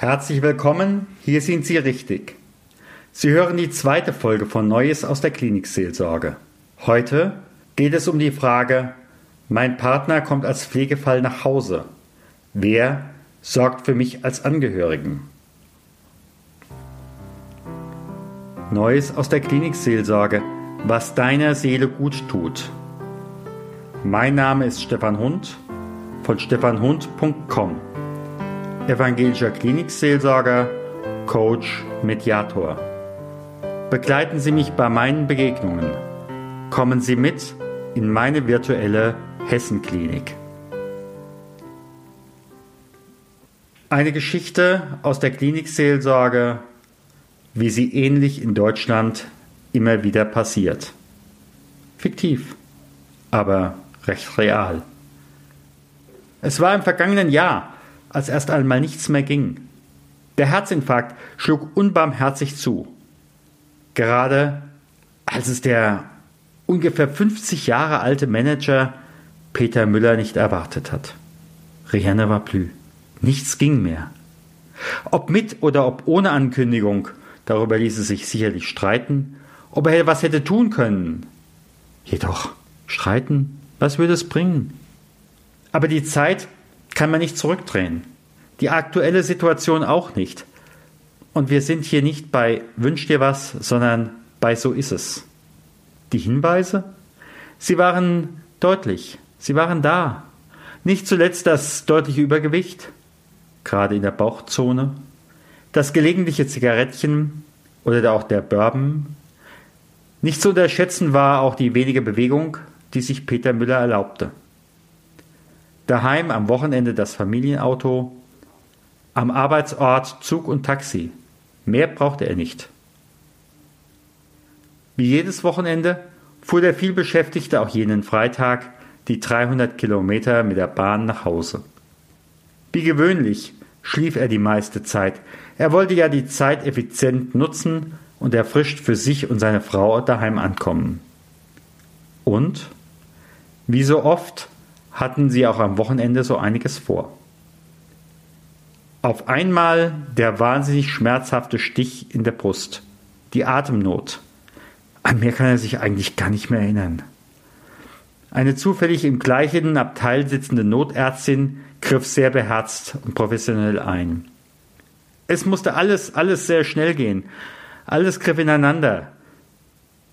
Herzlich willkommen, hier sind Sie richtig. Sie hören die zweite Folge von Neues aus der Klinikseelsorge. Heute geht es um die Frage, mein Partner kommt als Pflegefall nach Hause. Wer sorgt für mich als Angehörigen? Neues aus der Klinikseelsorge, was deiner Seele gut tut. Mein Name ist Stefan Hund von stefanhund.com. Evangelischer Klinikseelsorger, Coach, Mediator. Begleiten Sie mich bei meinen Begegnungen. Kommen Sie mit in meine virtuelle Hessenklinik. Eine Geschichte aus der Klinikseelsorge, wie sie ähnlich in Deutschland immer wieder passiert. Fiktiv, aber recht real. Es war im vergangenen Jahr, als erst einmal nichts mehr ging. Der Herzinfarkt schlug unbarmherzig zu. Gerade als es der ungefähr 50 Jahre alte Manager Peter Müller nicht erwartet hat. Rihanna war plü. Nichts ging mehr. Ob mit oder ob ohne Ankündigung, darüber ließe sich sicherlich streiten, ob er was hätte tun können. Jedoch, streiten, was würde es bringen? Aber die Zeit kann man nicht zurückdrehen. Die aktuelle Situation auch nicht. Und wir sind hier nicht bei Wünsch dir was, sondern bei So ist es. Die Hinweise? Sie waren deutlich, sie waren da. Nicht zuletzt das deutliche Übergewicht, gerade in der Bauchzone, das gelegentliche Zigarettchen oder auch der Bourbon. Nicht zu unterschätzen war auch die wenige Bewegung, die sich Peter Müller erlaubte. Daheim am Wochenende das Familienauto, am Arbeitsort Zug und Taxi. Mehr brauchte er nicht. Wie jedes Wochenende fuhr der vielbeschäftigte auch jenen Freitag die 300 Kilometer mit der Bahn nach Hause. Wie gewöhnlich schlief er die meiste Zeit. Er wollte ja die Zeit effizient nutzen und erfrischt für sich und seine Frau daheim ankommen. Und, wie so oft, hatten sie auch am Wochenende so einiges vor. Auf einmal der wahnsinnig schmerzhafte Stich in der Brust, die Atemnot. An mehr kann er sich eigentlich gar nicht mehr erinnern. Eine zufällig im gleichen Abteil sitzende Notärztin griff sehr beherzt und professionell ein. Es musste alles, alles sehr schnell gehen. Alles griff ineinander.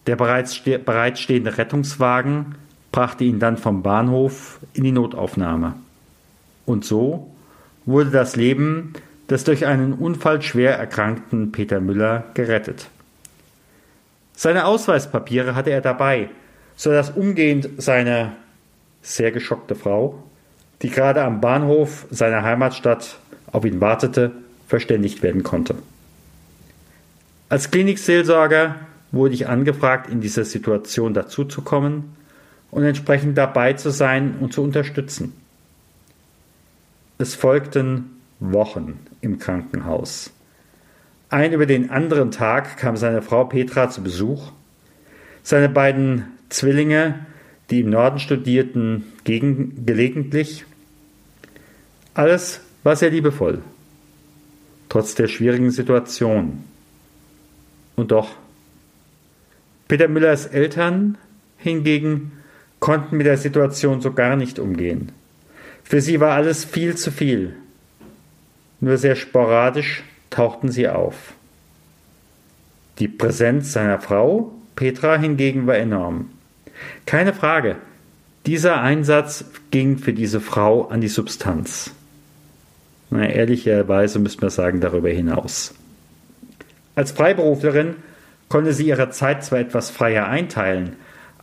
Der bereits bereitstehende Rettungswagen brachte ihn dann vom Bahnhof in die Notaufnahme. Und so wurde das Leben des durch einen Unfall schwer erkrankten Peter Müller gerettet. Seine Ausweispapiere hatte er dabei, so dass umgehend seine sehr geschockte Frau, die gerade am Bahnhof seiner Heimatstadt auf ihn wartete, verständigt werden konnte. Als Klinikseelsorger wurde ich angefragt, in dieser Situation dazuzukommen und entsprechend dabei zu sein und zu unterstützen. Es folgten Wochen im Krankenhaus. Ein über den anderen Tag kam seine Frau Petra zu Besuch. Seine beiden Zwillinge, die im Norden studierten, gegen, gelegentlich. Alles war sehr liebevoll, trotz der schwierigen Situation. Und doch, Peter Müllers Eltern hingegen konnten mit der Situation so gar nicht umgehen. Für sie war alles viel zu viel. Nur sehr sporadisch tauchten sie auf. Die Präsenz seiner Frau, Petra, hingegen war enorm. Keine Frage, dieser Einsatz ging für diese Frau an die Substanz. Na, ehrlicherweise müsste man sagen, darüber hinaus. Als Freiberuflerin konnte sie ihre Zeit zwar etwas freier einteilen,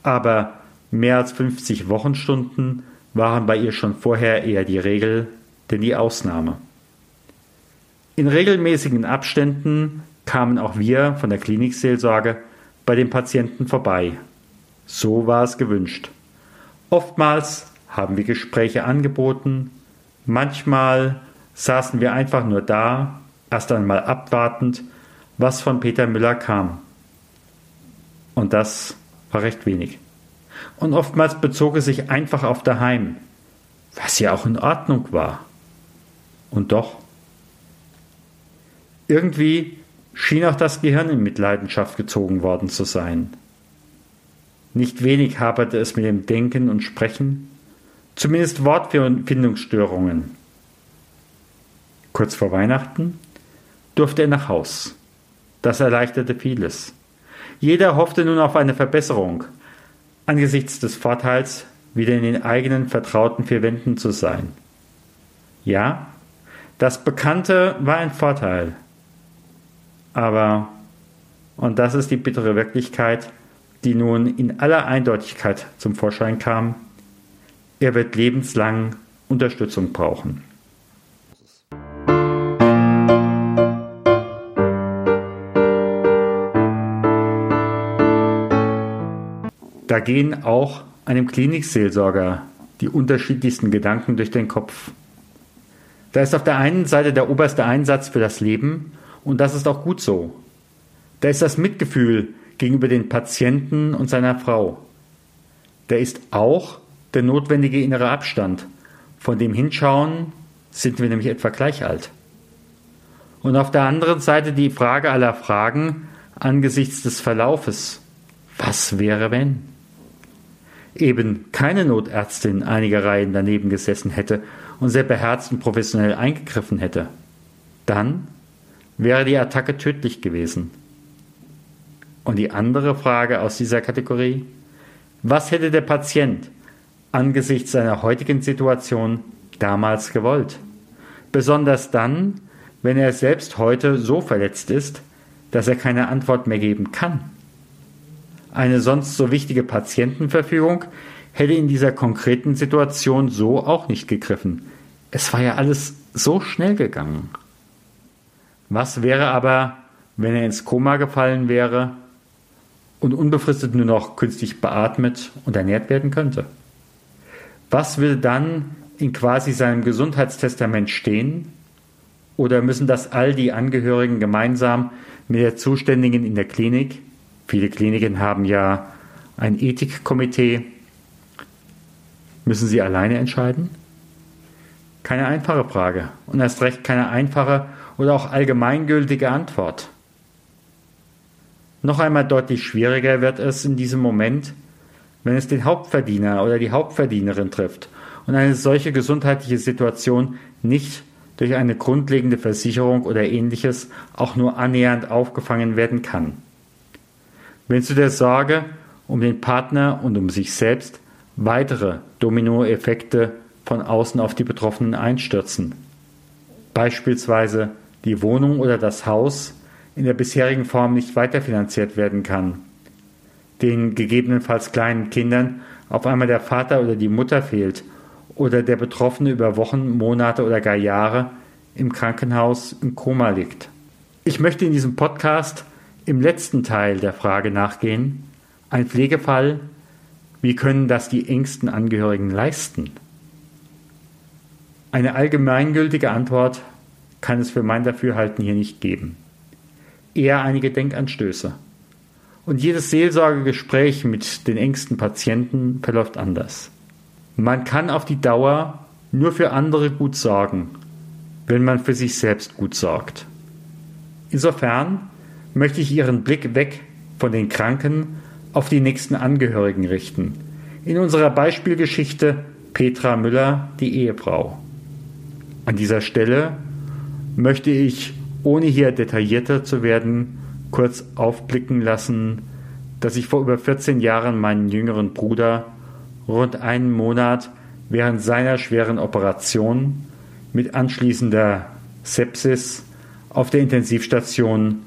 aber mehr als 50 Wochenstunden waren bei ihr schon vorher eher die Regel denn die Ausnahme. In regelmäßigen Abständen kamen auch wir von der Klinikseelsorge bei den Patienten vorbei. So war es gewünscht. Oftmals haben wir Gespräche angeboten, manchmal saßen wir einfach nur da, erst einmal abwartend, was von Peter Müller kam. Und das war recht wenig. Und oftmals bezog es sich einfach auf daheim, was ja auch in Ordnung war. Und doch, Irgendwie schien auch das Gehirn in Mitleidenschaft gezogen worden zu sein. Nicht wenig haperte es mit dem Denken und Sprechen, zumindest Wortfindungsstörungen. Kurz vor Weihnachten durfte er nach Haus. Das erleichterte vieles. Jeder hoffte nun auf eine Verbesserung, angesichts des Vorteils, wieder in den eigenen vertrauten vier Wänden zu sein. Ja, das Bekannte war ein Vorteil. Aber, und das ist die bittere Wirklichkeit, die nun in aller Eindeutigkeit zum Vorschein kam, er wird lebenslang Unterstützung brauchen. Da gehen auch einem Klinikseelsorger die unterschiedlichsten Gedanken durch den Kopf. Da ist auf der einen Seite der oberste Einsatz für das Leben und das ist auch gut so. Da ist das Mitgefühl gegenüber den Patienten und seiner Frau. Da ist auch der notwendige innere Abstand. Von dem Hinschauen sind wir nämlich etwa gleich alt. Und auf der anderen Seite die Frage aller Fragen angesichts des Verlaufes. Was wäre wenn? Eben keine Notärztin einige Reihen daneben gesessen hätte und sehr beherzt und professionell eingegriffen hätte, dann wäre die Attacke tödlich gewesen. Und die andere Frage aus dieser Kategorie, was hätte der Patient angesichts seiner heutigen Situation damals gewollt? Besonders dann, wenn er selbst heute so verletzt ist, dass er keine Antwort mehr geben kann. Eine sonst so wichtige Patientenverfügung hätte in dieser konkreten Situation so auch nicht gegriffen. Es war ja alles so schnell gegangen. Was wäre aber, wenn er ins Koma gefallen wäre und unbefristet nur noch künstlich beatmet und ernährt werden könnte? Was würde dann in quasi seinem Gesundheitstestament stehen? Oder müssen das all die Angehörigen gemeinsam mit der Zuständigen in der Klinik Viele Kliniken haben ja ein Ethikkomitee. Müssen sie alleine entscheiden? Keine einfache Frage und erst recht keine einfache oder auch allgemeingültige Antwort. Noch einmal deutlich schwieriger wird es in diesem Moment, wenn es den Hauptverdiener oder die Hauptverdienerin trifft und eine solche gesundheitliche Situation nicht durch eine grundlegende Versicherung oder ähnliches auch nur annähernd aufgefangen werden kann. Wenn zu der Sorge um den Partner und um sich selbst weitere Dominoeffekte von außen auf die Betroffenen einstürzen. Beispielsweise die Wohnung oder das Haus in der bisherigen Form nicht weiterfinanziert werden kann. Den gegebenenfalls kleinen Kindern auf einmal der Vater oder die Mutter fehlt oder der Betroffene über Wochen, Monate oder gar Jahre im Krankenhaus im Koma liegt. Ich möchte in diesem Podcast im letzten Teil der Frage nachgehen, ein Pflegefall, wie können das die engsten Angehörigen leisten? Eine allgemeingültige Antwort kann es für mein Dafürhalten hier nicht geben. Eher einige Denkanstöße. Und jedes Seelsorgegespräch mit den engsten Patienten verläuft anders. Man kann auf die Dauer nur für andere gut sorgen, wenn man für sich selbst gut sorgt. Insofern möchte ich Ihren Blick weg von den Kranken auf die nächsten Angehörigen richten. In unserer Beispielgeschichte Petra Müller, die Ehefrau. An dieser Stelle möchte ich, ohne hier detaillierter zu werden, kurz aufblicken lassen, dass ich vor über 14 Jahren meinen jüngeren Bruder rund einen Monat während seiner schweren Operation mit anschließender Sepsis auf der Intensivstation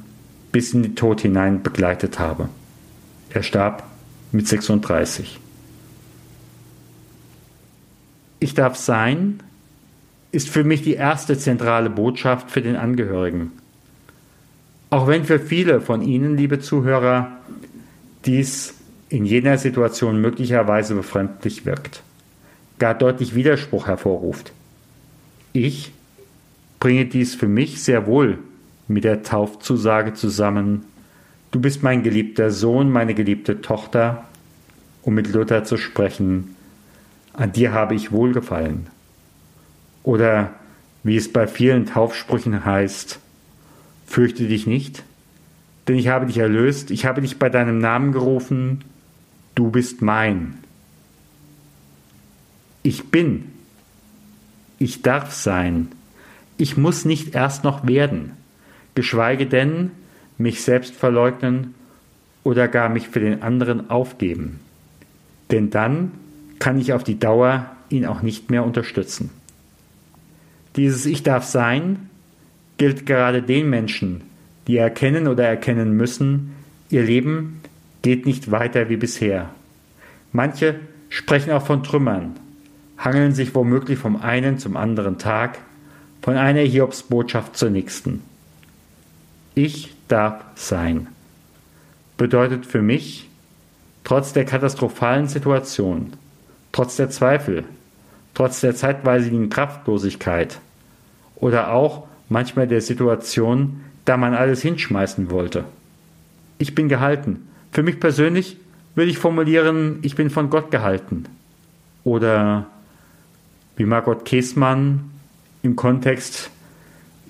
bis in den Tod hinein begleitet habe. Er starb mit 36. Ich darf sein ist für mich die erste zentrale Botschaft für den Angehörigen. Auch wenn für viele von Ihnen, liebe Zuhörer, dies in jener Situation möglicherweise befremdlich wirkt, gar deutlich Widerspruch hervorruft. Ich bringe dies für mich sehr wohl mit der Taufzusage zusammen, Du bist mein geliebter Sohn, meine geliebte Tochter, um mit Luther zu sprechen, an dir habe ich wohlgefallen. Oder wie es bei vielen Taufsprüchen heißt, Fürchte dich nicht, denn ich habe dich erlöst, ich habe dich bei deinem Namen gerufen, du bist mein. Ich bin, ich darf sein, ich muss nicht erst noch werden, geschweige denn mich selbst verleugnen oder gar mich für den anderen aufgeben. Denn dann kann ich auf die Dauer ihn auch nicht mehr unterstützen. Dieses Ich darf sein gilt gerade den Menschen, die erkennen oder erkennen müssen, ihr Leben geht nicht weiter wie bisher. Manche sprechen auch von Trümmern, hangeln sich womöglich vom einen zum anderen Tag, von einer Hiobsbotschaft zur nächsten. Ich darf sein. Bedeutet für mich, trotz der katastrophalen Situation, trotz der Zweifel, trotz der zeitweisigen Kraftlosigkeit oder auch manchmal der Situation, da man alles hinschmeißen wollte. Ich bin gehalten. Für mich persönlich würde ich formulieren, ich bin von Gott gehalten. Oder wie Margot Käßmann im Kontext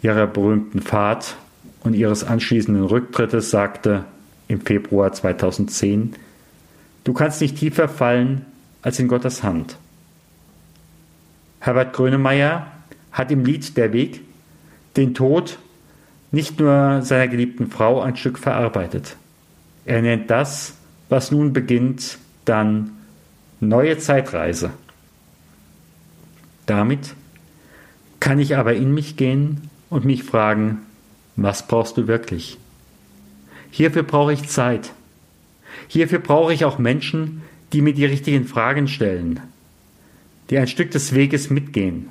ihrer berühmten Fahrt und ihres anschließenden Rücktrittes sagte im Februar 2010, du kannst nicht tiefer fallen als in Gottes Hand. Herbert Grönemeyer hat im Lied Der Weg den Tod nicht nur seiner geliebten Frau ein Stück verarbeitet. Er nennt das, was nun beginnt, dann neue Zeitreise. Damit kann ich aber in mich gehen und mich fragen, was brauchst du wirklich? Hierfür brauche ich Zeit. Hierfür brauche ich auch Menschen, die mir die richtigen Fragen stellen, die ein Stück des Weges mitgehen.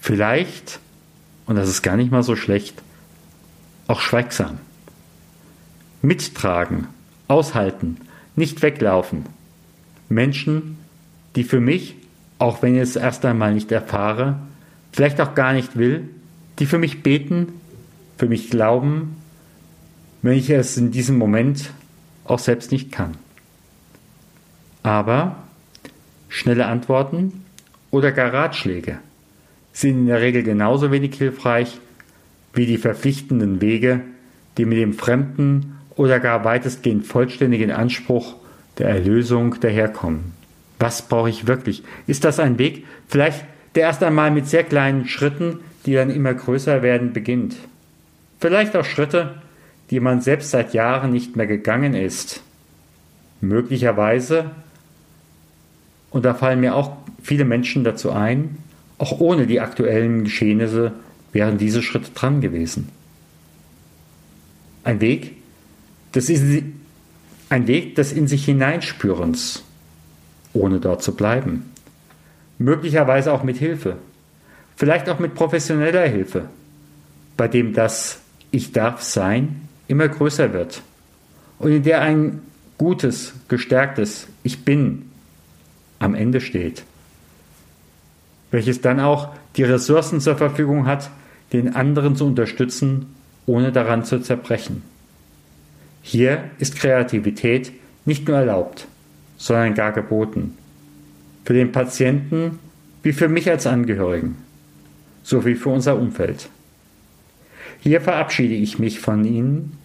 Vielleicht, und das ist gar nicht mal so schlecht, auch schweigsam. Mittragen, aushalten, nicht weglaufen. Menschen, die für mich, auch wenn ich es erst einmal nicht erfahre, vielleicht auch gar nicht will, die für mich beten, für mich glauben, wenn ich es in diesem Moment auch selbst nicht kann. Aber schnelle Antworten oder gar Ratschläge sind in der Regel genauso wenig hilfreich wie die verpflichtenden Wege, die mit dem fremden oder gar weitestgehend vollständigen Anspruch der Erlösung daherkommen. Was brauche ich wirklich? Ist das ein Weg, vielleicht der erst einmal mit sehr kleinen Schritten, die dann immer größer werden, beginnt? Vielleicht auch Schritte, die man selbst seit Jahren nicht mehr gegangen ist. Möglicherweise, und da fallen mir auch viele Menschen dazu ein, auch ohne die aktuellen Geschehnisse wären diese Schritte dran gewesen. Ein Weg des, ein Weg des in sich hineinspürens, ohne dort zu bleiben. Möglicherweise auch mit Hilfe, vielleicht auch mit professioneller Hilfe, bei dem das Ich darf sein immer größer wird und in der ein gutes, gestärktes Ich bin am Ende steht welches dann auch die Ressourcen zur Verfügung hat, den anderen zu unterstützen, ohne daran zu zerbrechen. Hier ist Kreativität nicht nur erlaubt, sondern gar geboten. Für den Patienten wie für mich als Angehörigen, sowie für unser Umfeld. Hier verabschiede ich mich von Ihnen.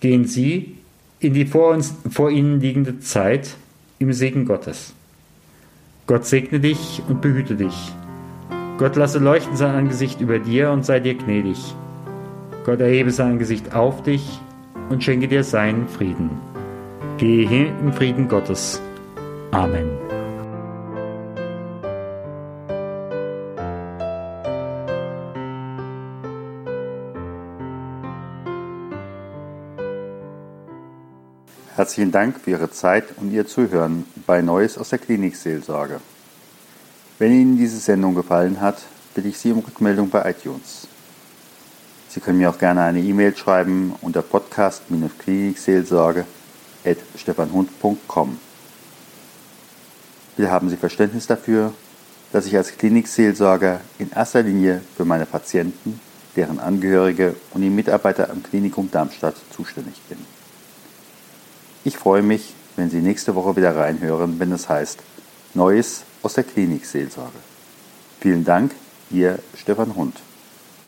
Gehen Sie in die vor, uns, vor Ihnen liegende Zeit im Segen Gottes. Gott segne dich und behüte dich. Gott lasse leuchten sein Angesicht über dir und sei dir gnädig. Gott erhebe sein Angesicht auf dich und schenke dir seinen Frieden. Gehe hin im Frieden Gottes. Amen. Herzlichen Dank für Ihre Zeit und Ihr Zuhören bei Neues aus der Klinikseelsorge. Wenn Ihnen diese Sendung gefallen hat, bitte ich Sie um Rückmeldung bei iTunes. Sie können mir auch gerne eine E-Mail schreiben unter podcast-klinikseelsorge.stefanhund.com. Bitte haben Sie Verständnis dafür, dass ich als Klinikseelsorger in erster Linie für meine Patienten, deren Angehörige und die Mitarbeiter am Klinikum Darmstadt zuständig bin. Ich freue mich, wenn Sie nächste Woche wieder reinhören, wenn es heißt Neues aus der Klinikseelsorge. Vielen Dank, Ihr Stefan Hund.